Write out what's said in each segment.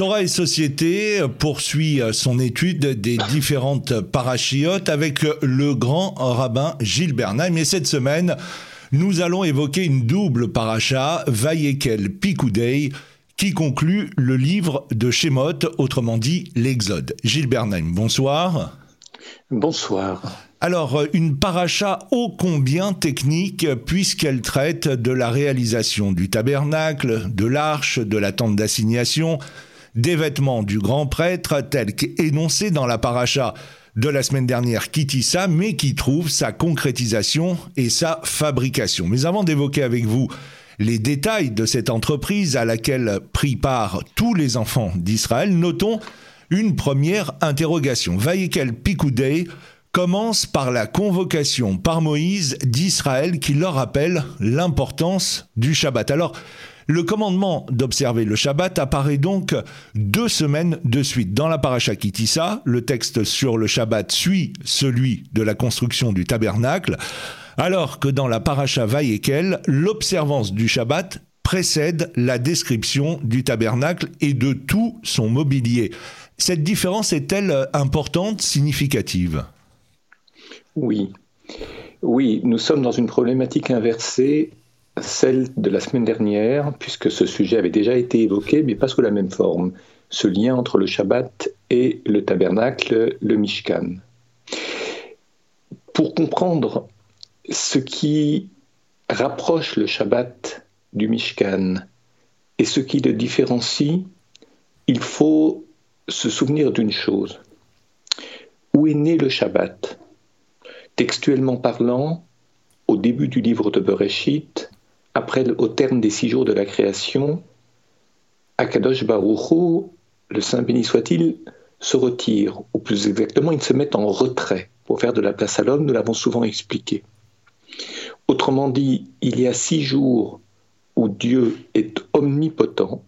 Torah et Société poursuit son étude des différentes parachiotes avec le grand rabbin Gilles Bernheim. Et cette semaine, nous allons évoquer une double paracha, Vayekel Pikoudei, qui conclut le livre de Shemot, autrement dit l'Exode. Gilles Bernheim, bonsoir. Bonsoir. Alors, une paracha ô combien technique, puisqu'elle traite de la réalisation du tabernacle, de l'arche, de la tente d'assignation, des vêtements du grand prêtre, tels qu'énoncés dans la paracha de la semaine dernière Kitissa, mais qui trouve sa concrétisation et sa fabrication. Mais avant d'évoquer avec vous les détails de cette entreprise à laquelle prit part tous les enfants d'Israël, notons une première interrogation. Vayekel Pikoudei commence par la convocation par Moïse d'Israël qui leur rappelle l'importance du Shabbat. Alors, le commandement d'observer le Shabbat apparaît donc deux semaines de suite. Dans la paracha Kitissa, le texte sur le Shabbat suit celui de la construction du tabernacle, alors que dans la paracha Vayekel, l'observance du Shabbat précède la description du tabernacle et de tout son mobilier. Cette différence est-elle importante, significative? Oui. Oui, nous sommes dans une problématique inversée celle de la semaine dernière, puisque ce sujet avait déjà été évoqué, mais pas sous la même forme, ce lien entre le Shabbat et le tabernacle, le Mishkan. Pour comprendre ce qui rapproche le Shabbat du Mishkan et ce qui le différencie, il faut se souvenir d'une chose. Où est né le Shabbat? Textuellement parlant, au début du livre de Bereshit, après, au terme des six jours de la création, Akadosh Baruchou, le Saint béni soit-il, se retire, ou plus exactement, il se met en retrait pour faire de la place à l'homme, nous l'avons souvent expliqué. Autrement dit, il y a six jours où Dieu est omnipotent,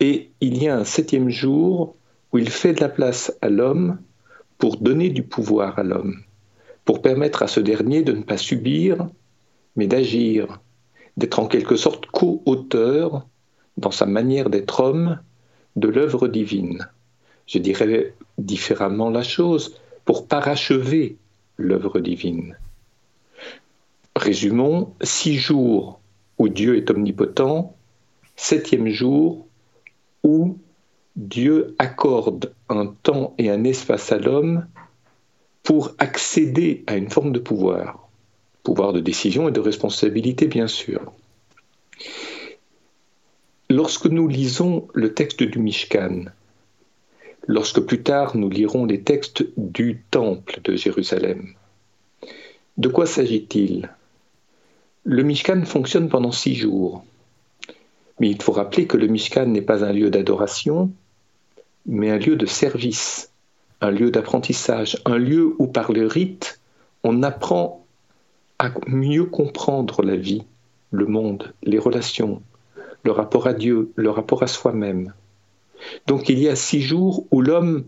et il y a un septième jour où il fait de la place à l'homme pour donner du pouvoir à l'homme, pour permettre à ce dernier de ne pas subir, mais d'agir, d'être en quelque sorte co-auteur dans sa manière d'être homme de l'œuvre divine. Je dirais différemment la chose, pour parachever l'œuvre divine. Résumons, six jours où Dieu est omnipotent, septième jour où Dieu accorde un temps et un espace à l'homme pour accéder à une forme de pouvoir pouvoir de décision et de responsabilité, bien sûr. Lorsque nous lisons le texte du Mishkan, lorsque plus tard nous lirons les textes du Temple de Jérusalem, de quoi s'agit-il? Le Mishkan fonctionne pendant six jours. Mais il faut rappeler que le Mishkan n'est pas un lieu d'adoration, mais un lieu de service, un lieu d'apprentissage, un lieu où par le rite, on apprend à mieux comprendre la vie, le monde, les relations, le rapport à Dieu, le rapport à soi-même. Donc il y a six jours où l'homme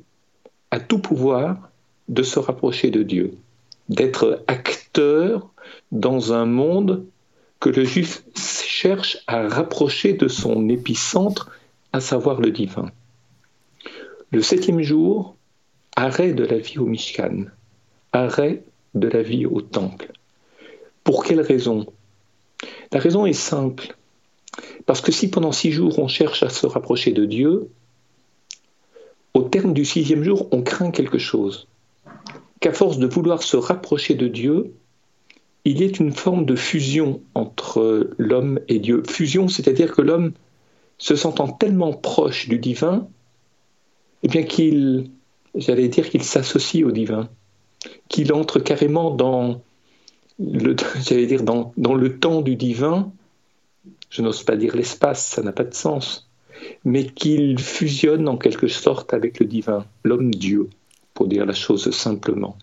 a tout pouvoir de se rapprocher de Dieu, d'être acteur dans un monde que le juif cherche à rapprocher de son épicentre, à savoir le divin. Le septième jour, arrêt de la vie au Mishkan, arrêt de la vie au temple. Pour quelle raison? La raison est simple. Parce que si pendant six jours on cherche à se rapprocher de Dieu, au terme du sixième jour, on craint quelque chose. Qu'à force de vouloir se rapprocher de Dieu, il y ait une forme de fusion entre l'homme et Dieu. Fusion, c'est-à-dire que l'homme, se sentant tellement proche du divin, eh bien qu'il, j'allais dire qu'il s'associe au divin, qu'il entre carrément dans j'allais dire, dans, dans, le temps du divin, je n'ose pas dire l'espace, ça n'a pas de sens, mais qu'il fusionne en quelque sorte avec le divin, l'homme-dieu, pour dire la chose simplement.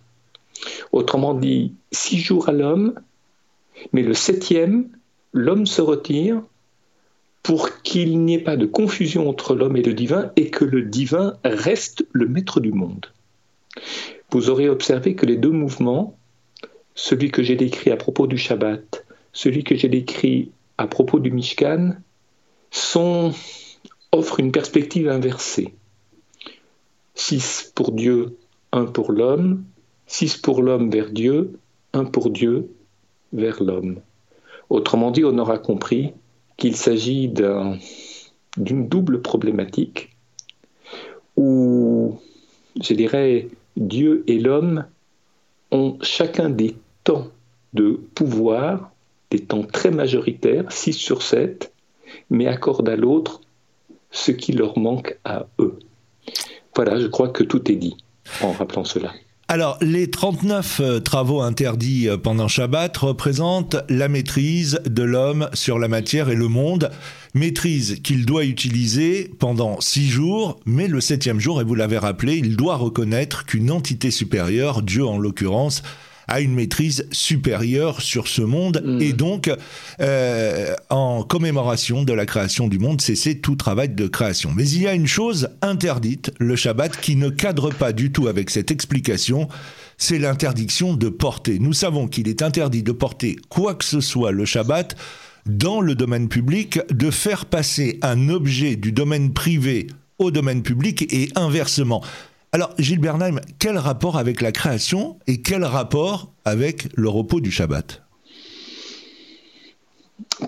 Autrement dit, six jours à l'homme, mais le septième, l'homme se retire pour qu'il n'y ait pas de confusion entre l'homme et le divin et que le divin reste le maître du monde. Vous aurez observé que les deux mouvements, celui que j'ai décrit à propos du Shabbat, celui que j'ai décrit à propos du Mishkan, sont offre une perspective inversée. Six pour Dieu, un pour l'homme, six pour l'homme vers Dieu, un pour Dieu vers l'homme. Autrement dit, on aura compris qu'il s'agit d'une double problématique où, je dirais, Dieu et l'homme ont chacun des temps de pouvoir, des temps très majoritaires, 6 sur 7, mais accordent à l'autre ce qui leur manque à eux. Voilà, je crois que tout est dit en rappelant cela. Alors, les 39 euh, travaux interdits euh, pendant Shabbat représentent la maîtrise de l'homme sur la matière et le monde, maîtrise qu'il doit utiliser pendant six jours, mais le septième jour, et vous l'avez rappelé, il doit reconnaître qu'une entité supérieure, Dieu en l'occurrence, a une maîtrise supérieure sur ce monde mm. et donc euh, en commémoration de la création du monde cesser tout travail de création. Mais il y a une chose interdite, le Shabbat, qui ne cadre pas du tout avec cette explication, c'est l'interdiction de porter. Nous savons qu'il est interdit de porter quoi que ce soit le Shabbat dans le domaine public, de faire passer un objet du domaine privé au domaine public et inversement. Alors, Gilles Bernheim, quel rapport avec la création et quel rapport avec le repos du Shabbat?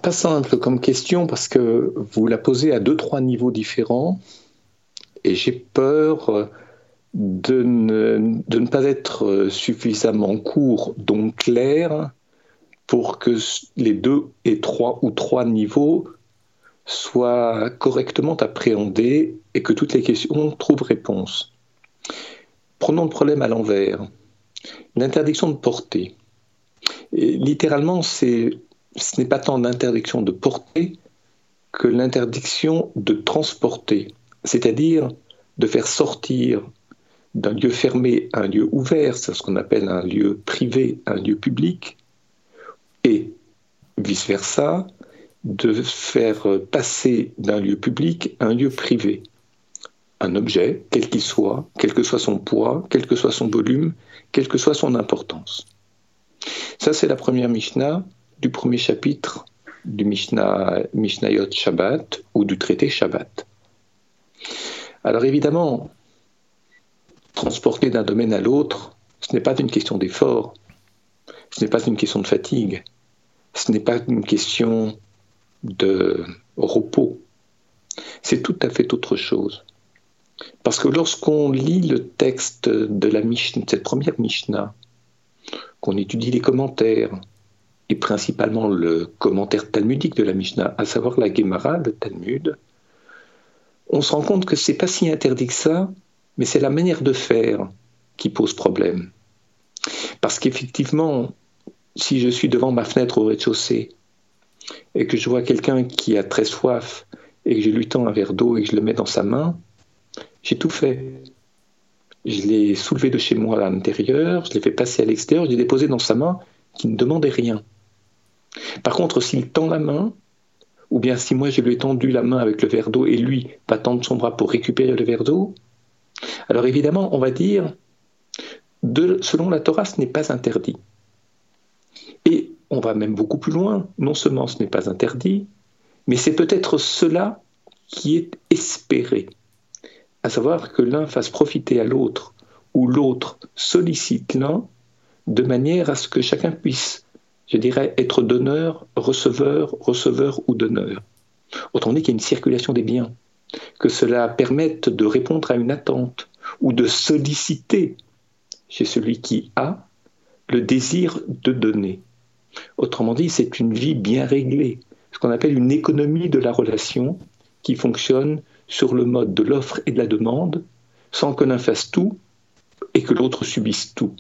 Pas simple comme question parce que vous la posez à deux, trois niveaux différents et j'ai peur de ne, de ne, pas être suffisamment court, donc clair, pour que les deux et trois ou trois niveaux soient correctement appréhendés et que toutes les questions trouvent réponse. Prenons le problème à l'envers. L'interdiction de porter. littéralement, ce n'est pas tant l'interdiction de porter que l'interdiction de transporter, c'est-à-dire de faire sortir d'un lieu fermé un lieu ouvert, c'est ce qu'on appelle un lieu privé, un lieu public, et vice-versa, de faire passer d'un lieu public un lieu privé un objet, quel qu'il soit, quel que soit son poids, quel que soit son volume, quelle que soit son importance. Ça, c'est la première Mishnah du premier chapitre du Mishnah, Mishnayot Shabbat ou du traité Shabbat. Alors évidemment, transporter d'un domaine à l'autre, ce n'est pas une question d'effort, ce n'est pas une question de fatigue, ce n'est pas une question de repos, c'est tout à fait autre chose. Parce que lorsqu'on lit le texte de la Mishnah, cette première Mishnah, qu'on étudie les commentaires, et principalement le commentaire talmudique de la Mishnah, à savoir la Gemara, le Talmud, on se rend compte que c'est pas si interdit que ça, mais c'est la manière de faire qui pose problème. Parce qu'effectivement, si je suis devant ma fenêtre au rez-de-chaussée et que je vois quelqu'un qui a très soif et que je lui tends un verre d'eau et que je le mets dans sa main, j'ai tout fait. Je l'ai soulevé de chez moi à l'intérieur, je l'ai fait passer à l'extérieur, je l'ai déposé dans sa main qui ne demandait rien. Par contre, s'il tend la main, ou bien si moi je lui ai tendu la main avec le verre d'eau et lui va tendre son bras pour récupérer le verre d'eau, alors évidemment, on va dire, selon la Torah, ce n'est pas interdit. Et on va même beaucoup plus loin. Non seulement ce n'est pas interdit, mais c'est peut-être cela qui est espéré à savoir que l'un fasse profiter à l'autre ou l'autre sollicite l'un de manière à ce que chacun puisse, je dirais, être donneur, receveur, receveur ou donneur. Autrement dit qu'il y a une circulation des biens, que cela permette de répondre à une attente ou de solliciter chez celui qui a le désir de donner. Autrement dit, c'est une vie bien réglée, ce qu'on appelle une économie de la relation qui fonctionne sur le mode de l'offre et de la demande sans que l'un fasse tout et que l'autre subisse tout.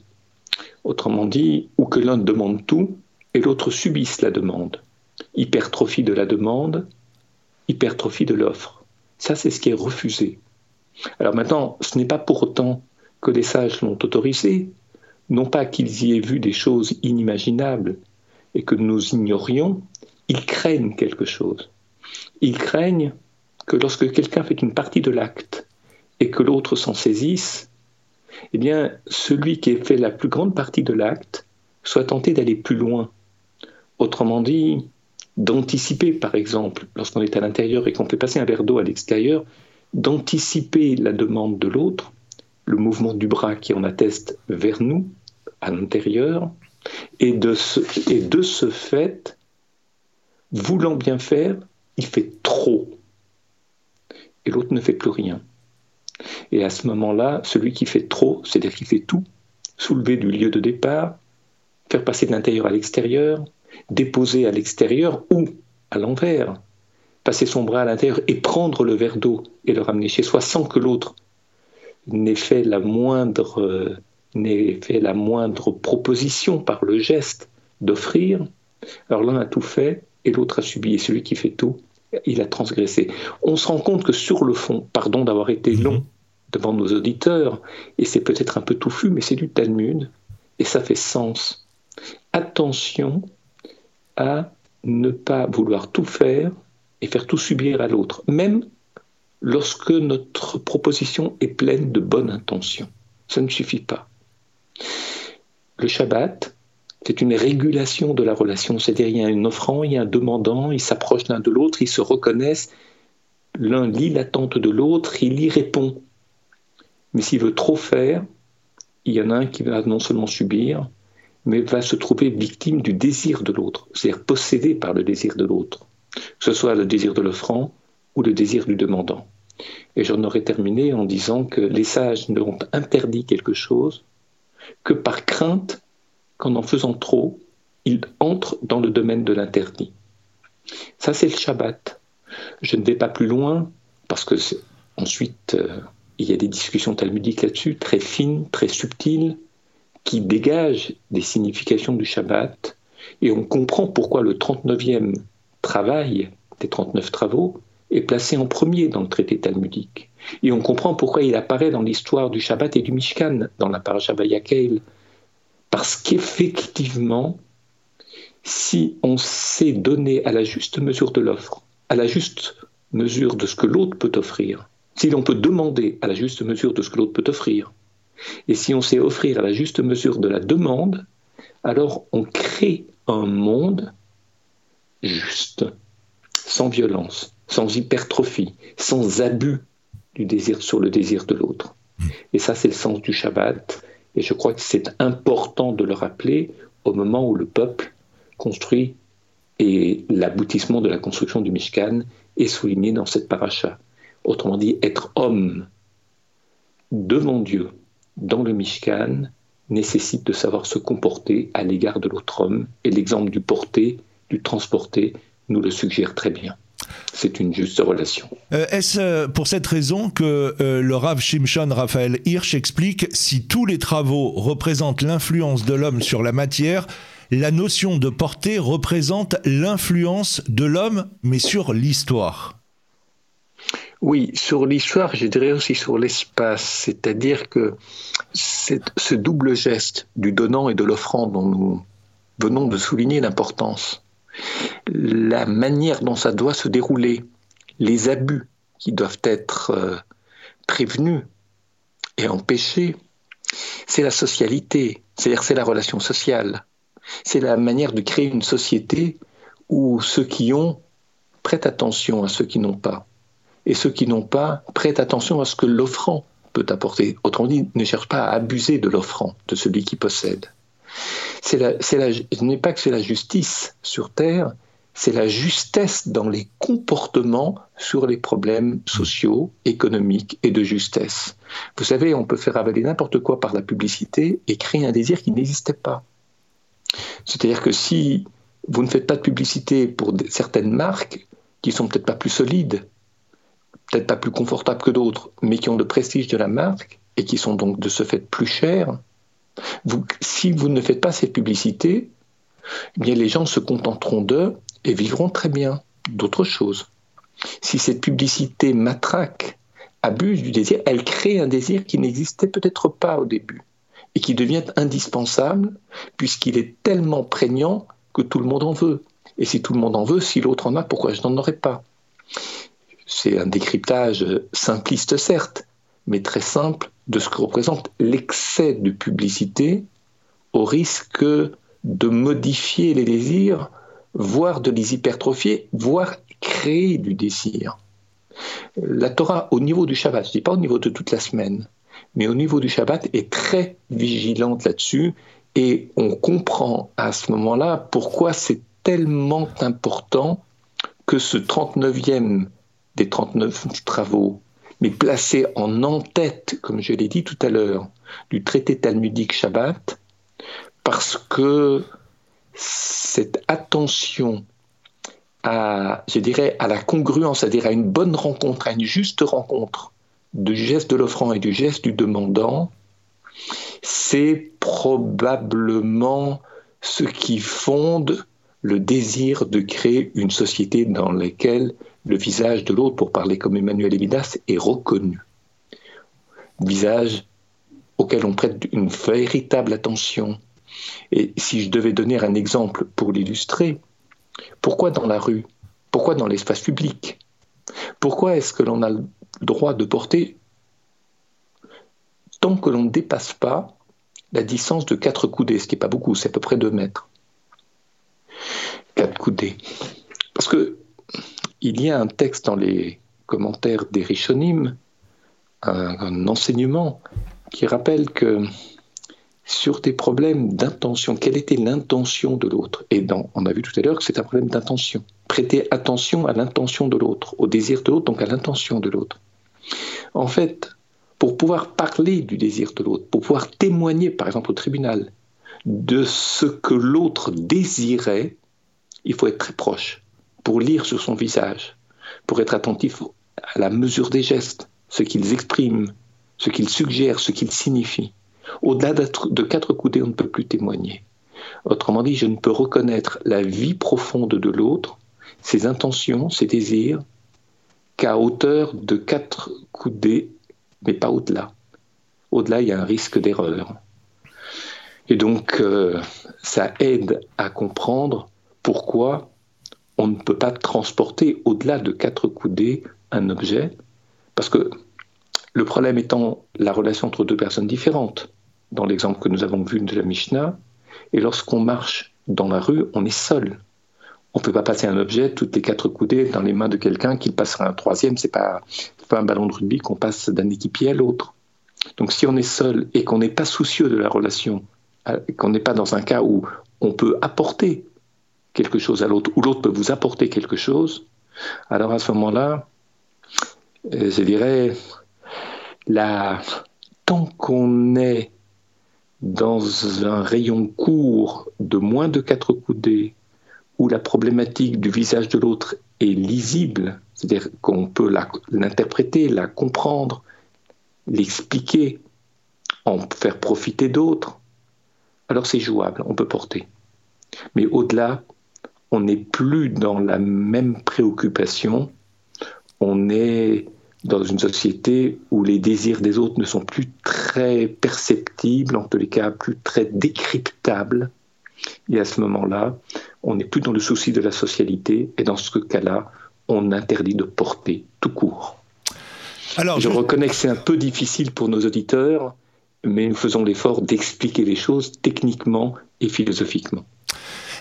Autrement dit, ou que l'un demande tout et l'autre subisse la demande. Hypertrophie de la demande, hypertrophie de l'offre. Ça, c'est ce qui est refusé. Alors maintenant, ce n'est pas pour autant que les sages l'ont autorisé, non pas qu'ils y aient vu des choses inimaginables et que nous ignorions, ils craignent quelque chose. Ils craignent que lorsque quelqu'un fait une partie de l'acte et que l'autre s'en saisisse, eh bien, celui qui a fait la plus grande partie de l'acte soit tenté d'aller plus loin. Autrement dit, d'anticiper, par exemple, lorsqu'on est à l'intérieur et qu'on fait passer un verre d'eau à l'extérieur, d'anticiper la demande de l'autre, le mouvement du bras qui en atteste vers nous, à l'intérieur, et de, ce, et de ce fait, voulant bien faire, il fait trop. Et l'autre ne fait plus rien. Et à ce moment-là, celui qui fait trop, c'est-à-dire qui fait tout, soulever du lieu de départ, faire passer de l'intérieur à l'extérieur, déposer à l'extérieur ou à l'envers, passer son bras à l'intérieur et prendre le verre d'eau et le ramener chez soi sans que l'autre n'ait fait la moindre fait la moindre proposition par le geste d'offrir, alors l'un a tout fait et l'autre a subi. Et celui qui fait tout, il a transgressé. On se rend compte que sur le fond, pardon d'avoir été mhm. long devant nos auditeurs, et c'est peut-être un peu touffu, mais c'est du Talmud, et ça fait sens. Attention à ne pas vouloir tout faire et faire tout subir à l'autre, même lorsque notre proposition est pleine de bonnes intentions. Ça ne suffit pas. Le Shabbat, c'est une régulation de la relation, c'est-à-dire il y a un offrant, il y a un demandant, ils s'approchent l'un de l'autre, ils se reconnaissent, l'un lit l'attente de l'autre, il y répond. Mais s'il veut trop faire, il y en a un qui va non seulement subir, mais va se trouver victime du désir de l'autre, c'est-à-dire possédé par le désir de l'autre, que ce soit le désir de l'offrant ou le désir du demandant. Et j'en aurais terminé en disant que les sages n'ont interdit quelque chose que par crainte qu'en en faisant trop, ils entrent dans le domaine de l'interdit. Ça, c'est le Shabbat. Je ne vais pas plus loin parce que ensuite, euh, il y a des discussions talmudiques là-dessus, très fines, très subtiles, qui dégagent des significations du Shabbat. Et on comprend pourquoi le 39e travail des 39 travaux est placé en premier dans le traité talmudique. Et on comprend pourquoi il apparaît dans l'histoire du Shabbat et du Mishkan, dans la paracha Vayakel. Parce qu'effectivement, si on sait donner à la juste mesure de l'offre, à la juste mesure de ce que l'autre peut offrir, si l'on peut demander à la juste mesure de ce que l'autre peut offrir, et si on sait offrir à la juste mesure de la demande, alors on crée un monde juste, sans violence, sans hypertrophie, sans abus du désir sur le désir de l'autre. Et ça, c'est le sens du Shabbat. Et je crois que c'est important de le rappeler au moment où le peuple construit et l'aboutissement de la construction du Mishkan est souligné dans cette paracha. Autrement dit, être homme devant Dieu dans le Mishkan nécessite de savoir se comporter à l'égard de l'autre homme. Et l'exemple du porter, du transporter, nous le suggère très bien c'est une juste relation. Euh, est-ce euh, pour cette raison que euh, le Rav Shimshon Raphaël Hirsch explique si tous les travaux représentent l'influence de l'homme sur la matière, la notion de portée représente l'influence de l'homme, mais sur l'histoire oui, sur l'histoire, je dirais aussi sur l'espace, c'est-à-dire que ce double geste du donnant et de l'offrant dont nous venons de souligner l'importance, la manière dont ça doit se dérouler, les abus qui doivent être euh, prévenus et empêchés, c'est la socialité, c'est-à-dire c'est la relation sociale. C'est la manière de créer une société où ceux qui ont prêtent attention à ceux qui n'ont pas. Et ceux qui n'ont pas prêtent attention à ce que l'offrant peut apporter. Autrement dit, ne cherchent pas à abuser de l'offrant, de celui qui possède c'est la, ce n'est pas que c'est la justice sur Terre, c'est la justesse dans les comportements sur les problèmes sociaux, économiques et de justesse. Vous savez, on peut faire avaler n'importe quoi par la publicité et créer un désir qui n'existait pas. C'est-à-dire que si vous ne faites pas de publicité pour certaines marques qui sont peut-être pas plus solides, peut-être pas plus confortables que d'autres, mais qui ont le prestige de la marque et qui sont donc de ce fait plus chères, si vous ne faites pas cette publicité, eh bien les gens se contenteront d'eux et vivront très bien d'autres choses. Si cette publicité matraque, abuse du désir, elle crée un désir qui n'existait peut-être pas au début et qui devient indispensable puisqu'il est tellement prégnant que tout le monde en veut. Et si tout le monde en veut, si l'autre en a, pourquoi je n'en aurais pas? C'est un décryptage simpliste certes, mais très simple de ce que représente l'excès de publicité au risque de modifier les désirs voire de les hypertrophier, voire créer du désir. La Torah, au niveau du Shabbat, je ne dis pas au niveau de toute la semaine, mais au niveau du Shabbat, est très vigilante là-dessus et on comprend à ce moment-là pourquoi c'est tellement important que ce 39e des 39 travaux, mais placé en en-tête, comme je l'ai dit tout à l'heure, du traité talmudique Shabbat, parce que cette attention à, je dirais, à la congruence, c'est-à-dire à une bonne rencontre, à une juste rencontre du geste de l'offrant et du geste du demandant, c'est probablement ce qui fonde le désir de créer une société dans laquelle le visage de l'autre, pour parler comme Emmanuel Evidas, est reconnu. Visage auquel on prête une véritable attention. Et si je devais donner un exemple pour l'illustrer, pourquoi dans la rue? Pourquoi dans l'espace public? Pourquoi est-ce que l'on a le droit de porter tant que l'on ne dépasse pas la distance de 4 coudées, ce qui n'est pas beaucoup, c'est à peu près 2 mètres? 4 coudées. Parce que il y a un texte dans les commentaires des un, enseignement qui rappelle que sur des problèmes d'intention, quelle était l'intention de l'autre? Et on a vu tout à l'heure que c'est un problème d'intention. Prêter attention à l'intention de l'autre, au désir de l'autre, donc à l'intention de l'autre. En fait, pour pouvoir parler du désir de l'autre, pour pouvoir témoigner, par exemple au tribunal, de ce que l'autre désirait, il faut être très proche pour lire sur son visage, pour être attentif à la mesure des gestes, ce qu'ils expriment, ce qu'ils suggèrent, ce qu'ils signifient. Au-delà de quatre coudées, on ne peut plus témoigner. Autrement dit, je ne peux reconnaître la vie profonde de l'autre, ses intentions, ses désirs, qu'à hauteur de quatre coudées mais pas au-delà. Au-delà, il y a un risque d'erreur. Et donc, euh, ça aide à comprendre pourquoi on ne peut pas transporter au-delà de quatre coudées un objet, parce que le problème étant la relation entre deux personnes différentes, dans l'exemple que nous avons vu de la Mishnah, et lorsqu'on marche dans la rue, on est seul. On ne peut pas passer un objet toutes les quatre coudées dans les mains de quelqu'un qui passera un troisième. C'est pas pas un ballon de rugby qu'on passe d'un équipier à l'autre. Donc si on est seul et qu'on n'est pas soucieux de la relation, euh, qu'on n'est pas dans un cas où on peut apporter quelque chose à l'autre, ou l'autre peut vous apporter quelque chose, alors à ce moment-là, euh, je dirais, la... tant qu'on est dans un rayon court de moins de quatre coudées, où la problématique du visage de l'autre est lisible, c'est-à-dire qu'on peut l'interpréter, la, comprendre, l'expliquer, en faire profiter d'autres, alors c'est jouable, on peut porter. Mais au-delà, on n'est plus dans la même préoccupation, on est dans une société où les désirs des autres ne sont plus très perceptibles, en tous les cas plus très décryptables. Et à ce moment-là, on n'est plus dans le souci de la socialité, et dans ce cas-là, on interdit de porter tout court. Alors, je, reconnais que c'est un peu difficile pour nos auditeurs, mais nous faisons l'effort d'expliquer les choses techniquement et philosophiquement.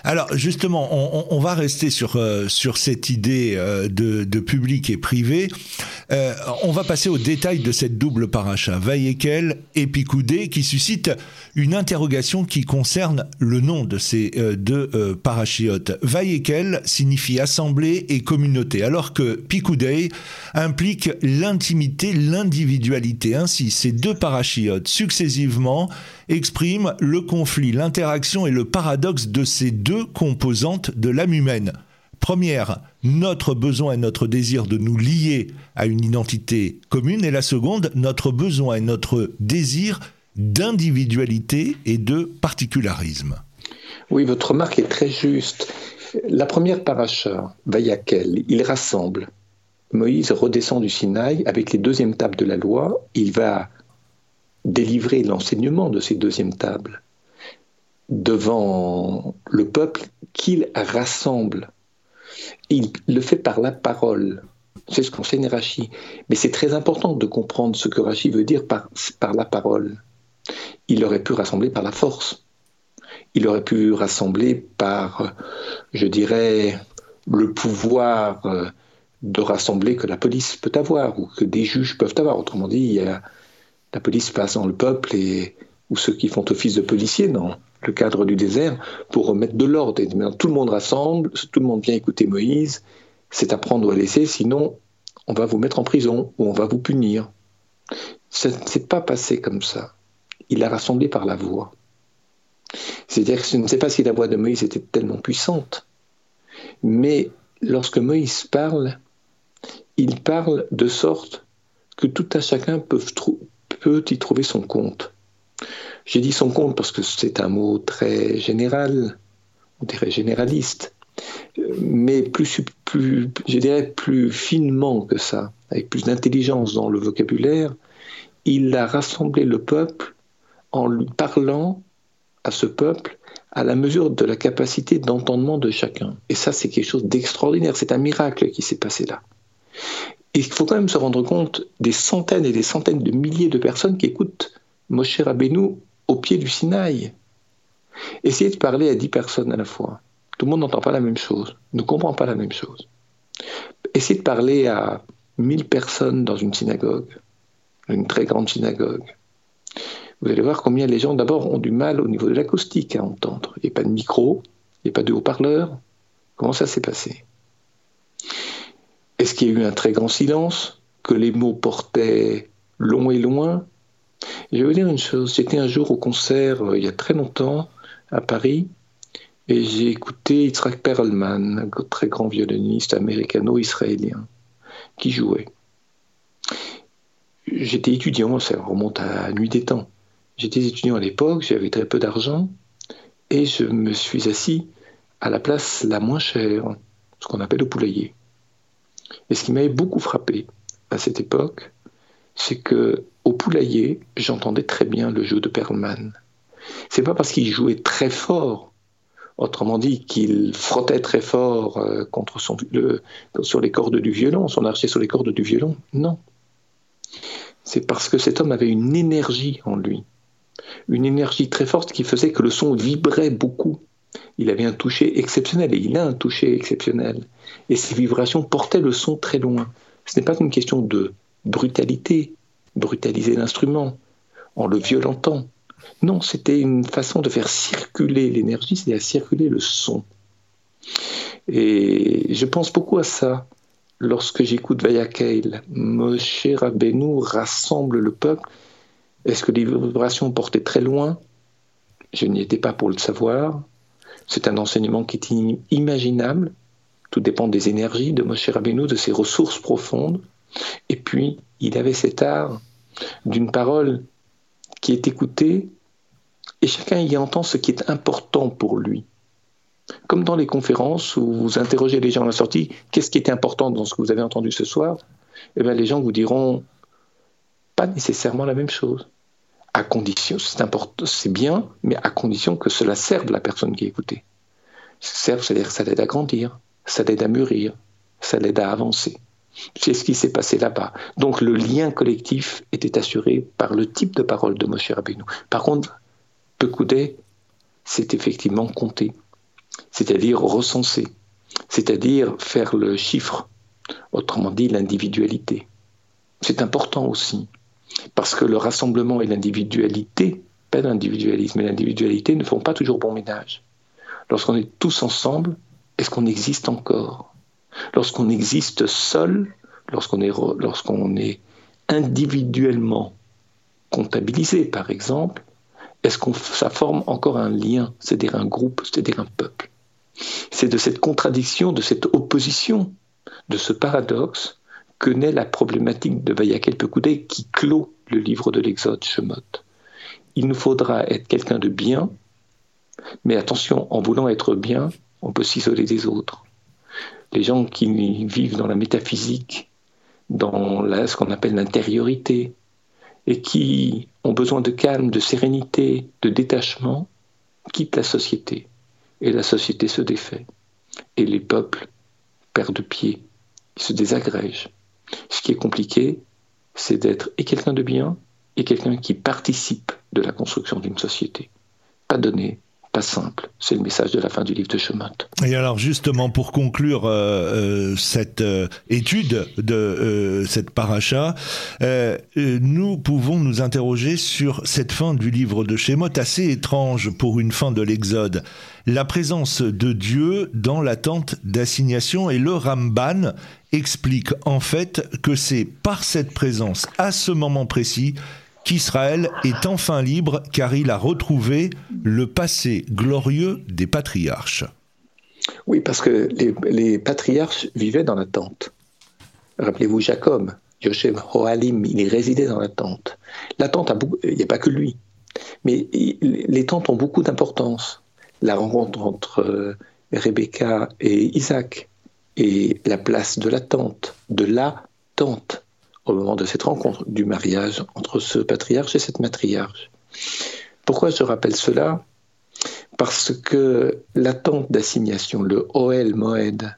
Alors justement, on, va rester sur euh, sur cette idée euh, de, de, public et privé. Euh, on va passer au détail de cette double paracha, Vayekel et Picoudé, qui suscite une interrogation qui concerne le nom de ces deux parachiotes. Vayekel signifie assemblée et communauté, alors que Picoudé implique l'intimité, l'individualité. Ainsi, ces deux parachiotes successivement expriment le conflit, l'interaction et le paradoxe de ces deux composantes de l'âme humaine. Première, notre besoin et notre désir de nous lier à une identité commune, et la seconde, notre besoin et notre désir d'individualité et de particularisme. Oui, votre remarque est très juste. La première paracha, Vayakel, il rassemble. Moïse redescend du Sinaï avec les deuxièmes tables de la loi. Il va délivrer l'enseignement de ces deuxièmes tables devant le peuple qu'il rassemble. Il le fait par la parole. C'est ce qu'enseigne Rachi. Mais c'est très important de comprendre ce que Rachi veut dire par, par la parole il aurait pu rassembler par la force. il aurait pu rassembler par, je dirais, le pouvoir euh, de rassembler que la police peut avoir ou que des juges peuvent avoir. Autrement dit, la police passe dans le peuple ou ceux qui font office de policiers dans le cadre du désert pour remettre de l'ordre. Tout le monde rassemble, tout le monde vient écouter Moïse. C'est à prendre ou à laisser, sinon on va vous mettre en prison ou on va vous punir. Ça ne s'est pas passé comme ça. Il a rassemblé par la voix. C'est-à-dire que je ne sais pas si la voix de Moïse était tellement puissante, mais lorsque Moïse parle, il parle de sorte que tout un chacun peut, peut y trouver son compte. J'ai dit son compte parce que c'est un mot très général, on dirait généraliste, mais plus, plus, je dirais plus finement que ça, avec plus d'intelligence dans le vocabulaire, il a rassemblé le peuple en lui parlant à ce peuple à la mesure de la capacité d'entendement de chacun. Et ça, c'est quelque chose d'extraordinaire, c'est un miracle qui s'est passé là. Il faut quand même se rendre compte des centaines et des centaines de milliers de personnes qui écoutent Moshe Rabbeinu au pied du Sinaï. Essayez de parler à dix personnes à la fois. Tout le monde n'entend pas la même chose, ne comprend pas la même chose. Essayez de parler à mille personnes dans une synagogue, une très grande synagogue. Vous allez voir combien les gens d'abord ont du mal au niveau de l'acoustique à entendre. Il n'y a pas de micro, il n'y a pas de haut-parleur. Comment ça s'est passé? Est-ce qu'il y a eu un très grand silence Que les mots portaient long et loin? Je vais vous dire une chose. J'étais un jour au concert, euh, il y a très longtemps, à Paris, et j'ai écouté Yitzhak Perlman, un très grand violoniste américano-israélien, qui jouait. J'étais étudiant, ça remonte à la nuit des temps. J'étais étudiant à l'époque, j'avais très peu d'argent, et je me suis assis à la place la moins chère, ce qu'on appelle le poulailler. Et ce qui m'avait beaucoup frappé à cette époque, c'est que au poulailler, j'entendais très bien le jeu de Perlman. C'est pas parce qu'il jouait très fort, autrement dit qu'il frottait très fort euh, sur les cordes du violon, son archer sur les cordes du violon. Non. C'est parce que cet homme avait une énergie en lui une énergie très forte qui faisait que le son vibrait beaucoup. Il avait un toucher exceptionnel et il a un toucher exceptionnel. Et ces vibrations portaient le son très loin. Ce n'est pas une question de brutalité, brutaliser l'instrument en le violentant. Non, c'était une façon de faire circuler l'énergie, c'est-à-dire circuler le son. Et je pense beaucoup à ça lorsque j'écoute Vayakeil. Moshe Rabbeinu rassemble le peuple est-ce que les vibrations portaient très loin? Je n'y étais pas pour le savoir. C'est un enseignement qui est inimaginable. Tout dépend des énergies de Moshe Rabbeinu, de ses ressources profondes. Et puis, il avait cet art d'une parole qui est écoutée et chacun y entend ce qui est important pour lui. Comme dans les conférences où vous interrogez les gens à la sortie, qu'est-ce qui était important dans ce que vous avez entendu ce soir? Eh bien, les gens vous diront pas nécessairement la même chose. À condition, c'est important, c'est bien, mais à condition que cela serve la personne qui est écoutée. Serve, c'est-à-dire que ça l'aide à grandir, ça l'aide à mûrir, ça l'aide à avancer. C'est ce qui s'est passé là-bas. Donc le lien collectif était assuré par le type de parole de Moshe Rabbeinu. Par contre, Pekoudé, c'est effectivement compter, c'est-à-dire recenser, c'est-à-dire faire le chiffre, autrement dit l'individualité. C'est important aussi. Parce que le rassemblement et l'individualité, pas l'individualisme et l'individualité ne font pas toujours bon ménage. Lorsqu'on est tous ensemble, est-ce qu'on existe encore? Lorsqu'on existe seul, lorsqu'on est, individuellement comptabilisé, par exemple, est-ce qu'on ça forme encore un lien, c'est-à-dire un groupe, c'est-à-dire un peuple? C'est de cette contradiction, de cette opposition, de ce paradoxe que naît la problématique de Vayakel Pekoudé qui clôt le livre de l'Exode Shemot. Il nous faudra être quelqu'un de bien, mais attention, en voulant être bien, on peut s'isoler des autres. Les gens qui vivent dans la métaphysique, dans ce qu'on appelle l'intériorité, et qui ont besoin de calme, de sérénité, de détachement, quittent la société. Et la société se défait. Et les peuples perdent pied, ils se désagrègent. Ce qui est compliqué, c'est d'être et quelqu'un de bien et quelqu'un qui participe de la construction d'une société. Pas donner, pas simple. C'est le message de la fin du livre de Shemot. Et alors justement, pour conclure euh, euh, cette euh, étude de cette paracha, nous pouvons nous interroger sur cette fin du livre de Shemot, assez étrange pour une fin de l'Exode. La présence de Dieu dans l'attente d'assignation et le Ramban explique en fait que c'est par cette présence à ce moment précis qu'Israël est enfin libre car il a retrouvé le passé glorieux des patriarches. Oui, parce que les, patriarches vivaient dans la tente. Rappelez-vous Jacob, Yoshem Hoalim, il résidait dans la tente. La tente, il n'y a pas que lui, mais les tentes ont beaucoup d'importance. La rencontre entre euh, Rebecca et Isaac, et la place de la tente, de la tente au moment de cette rencontre, du mariage entre ce patriarche et cette matriarche. Pourquoi je rappelle cela? Parce que l'attente d'assignation, le Oel Moed,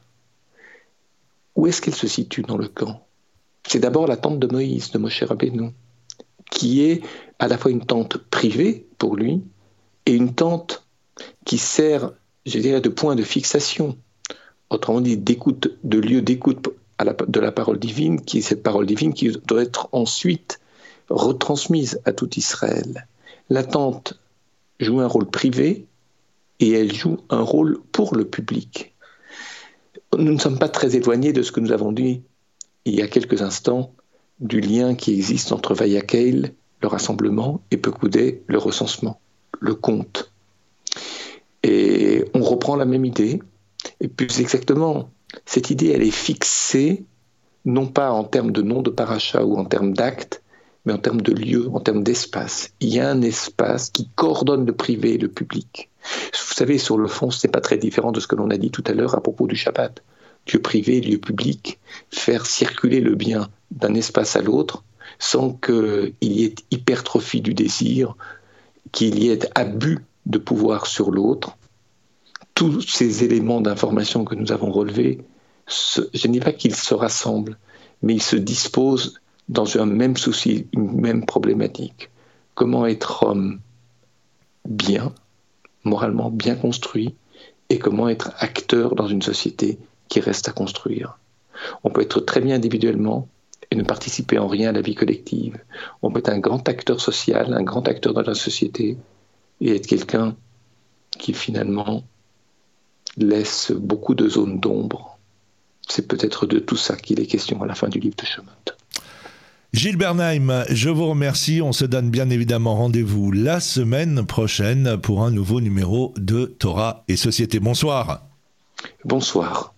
où est-ce qu'elle se situe dans le camp? C'est d'abord la tente de Moïse, de Moshe Rabbeinu, qui est à la fois une tente privée pour lui et une tente qui sert, je dirais, de point de fixation, autrement dit, d'écoute, de lieu d'écoute de la parole divine, qui est cette parole divine qui doit être ensuite retransmise à tout Israël. L'attente joue un rôle privé et elle joue un rôle pour le public. Nous ne sommes pas très éloignés de ce que nous avons dit il y a quelques instants du lien qui existe entre Vayakeil, le rassemblement, et Pekoudé, le recensement, le compte. Et on reprend la même idée, et plus exactement, cette idée, elle est fixée non pas en termes de nom de paracha ou en termes d'acte, mais en termes de lieu, en termes d'espace. Il y a un espace qui coordonne le privé et le public. Vous savez, sur le fond, ce n'est pas très différent de ce que l'on a dit tout à l'heure à propos du Shabbat. Lieu privé, lieu public, faire circuler le bien d'un espace à l'autre sans qu'il y ait hypertrophie du désir, qu'il y ait abus de pouvoir sur l'autre, tous ces éléments d'information que nous avons relevés, je ne dis pas qu'ils se rassemblent, mais ils se disposent dans un même souci, une même problématique. Comment être homme bien, moralement bien construit, et comment être acteur dans une société qui reste à construire. On peut être très bien individuellement et ne participer en rien à la vie collective. On peut être un grand acteur social, un grand acteur dans la société, et être quelqu'un qui finalement laisse beaucoup de zones d'ombre. C'est peut-être de tout ça qu'il est question à la fin du livre de Shemot. Gilles Bernheim, je vous remercie. On se donne bien évidemment rendez-vous la semaine prochaine pour un nouveau numéro de Torah et Société. Bonsoir. Bonsoir.